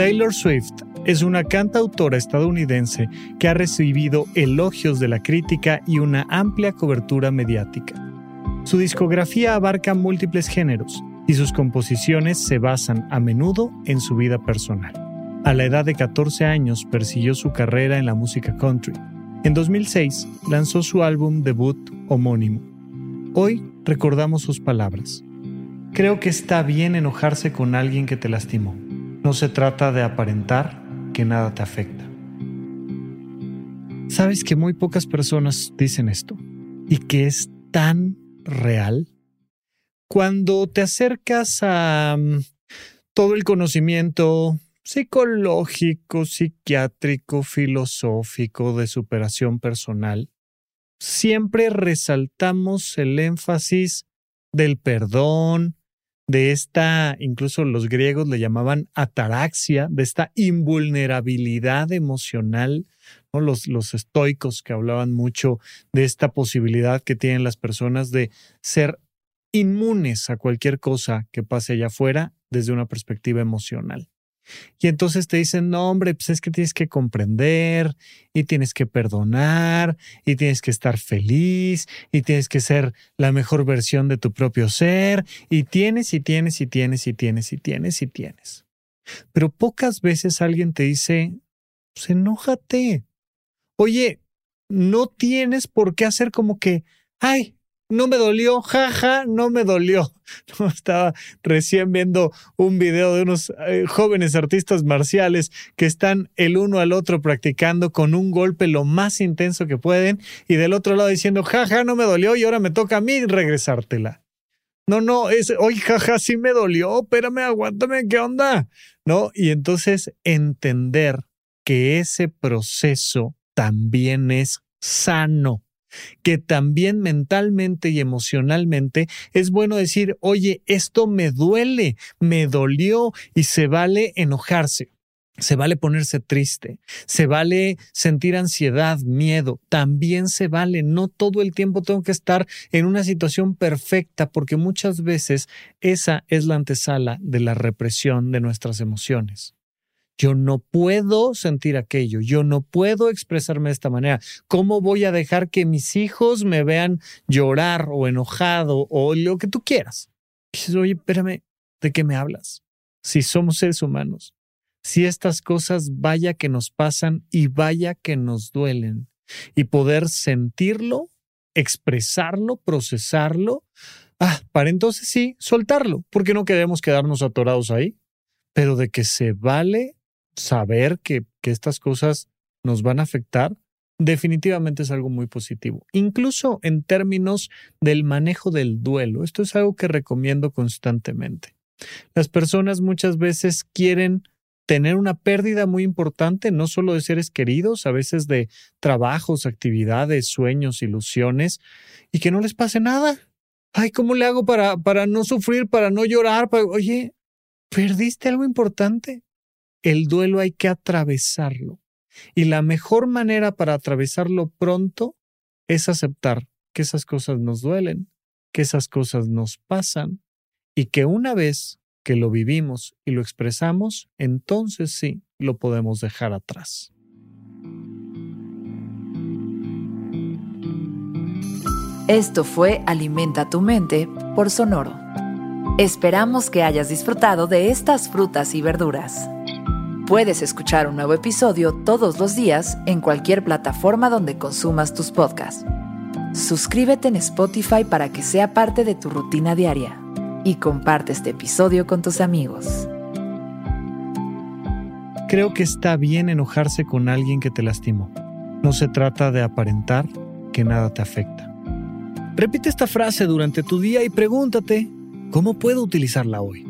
Taylor Swift es una cantautora estadounidense que ha recibido elogios de la crítica y una amplia cobertura mediática. Su discografía abarca múltiples géneros y sus composiciones se basan a menudo en su vida personal. A la edad de 14 años persiguió su carrera en la música country. En 2006 lanzó su álbum debut homónimo. Hoy recordamos sus palabras. Creo que está bien enojarse con alguien que te lastimó no se trata de aparentar que nada te afecta. Sabes que muy pocas personas dicen esto y que es tan real. Cuando te acercas a mm, todo el conocimiento psicológico, psiquiátrico, filosófico de superación personal, siempre resaltamos el énfasis del perdón, de esta, incluso los griegos le llamaban ataraxia, de esta invulnerabilidad emocional, los, los estoicos que hablaban mucho de esta posibilidad que tienen las personas de ser inmunes a cualquier cosa que pase allá afuera desde una perspectiva emocional. Y entonces te dicen, no, hombre, pues es que tienes que comprender y tienes que perdonar y tienes que estar feliz y tienes que ser la mejor versión de tu propio ser y tienes y tienes y tienes y tienes y tienes y tienes. Pero pocas veces alguien te dice, pues enójate. Oye, no tienes por qué hacer como que, ay, no me dolió, jaja, no me dolió. Estaba recién viendo un video de unos eh, jóvenes artistas marciales que están el uno al otro practicando con un golpe lo más intenso que pueden y del otro lado diciendo, jaja, no me dolió y ahora me toca a mí regresártela. No, no, es, oye, jaja, sí me dolió, espérame, aguántame, ¿qué onda? ¿No? Y entonces entender que ese proceso también es sano que también mentalmente y emocionalmente es bueno decir, oye, esto me duele, me dolió y se vale enojarse. Se vale ponerse triste, se vale sentir ansiedad, miedo, también se vale. No todo el tiempo tengo que estar en una situación perfecta porque muchas veces esa es la antesala de la represión de nuestras emociones. Yo no puedo sentir aquello, yo no puedo expresarme de esta manera. ¿Cómo voy a dejar que mis hijos me vean llorar o enojado o lo que tú quieras? dices, oye, espérame, ¿de qué me hablas? Si somos seres humanos, si estas cosas vaya que nos pasan y vaya que nos duelen, y poder sentirlo, expresarlo, procesarlo, ah, para entonces sí, soltarlo, porque no queremos quedarnos atorados ahí, pero de que se vale saber que, que estas cosas nos van a afectar, definitivamente es algo muy positivo. Incluso en términos del manejo del duelo, esto es algo que recomiendo constantemente. Las personas muchas veces quieren tener una pérdida muy importante, no solo de seres queridos, a veces de trabajos, actividades, sueños, ilusiones, y que no les pase nada. Ay, ¿cómo le hago para, para no sufrir, para no llorar? Oye, perdiste algo importante el duelo hay que atravesarlo. Y la mejor manera para atravesarlo pronto es aceptar que esas cosas nos duelen que esas cosas nos pasan y que una vez que lo vivimos y lo expresamos, entonces sí lo podemos dejar atrás. Esto fue Alimenta tu mente por Sonoro. Esperamos que hayas disfrutado de estas frutas y verduras. Puedes escuchar un nuevo episodio todos los días en cualquier plataforma donde consumas tus podcasts. Suscríbete en Spotify para que sea parte de tu rutina diaria y comparte este episodio con tus amigos. Creo que está bien enojarse con alguien que te lastimó. No se trata de aparentar que nada te afecta. Repite esta frase durante tu día y pregúntate, ¿cómo puedo utilizarla hoy?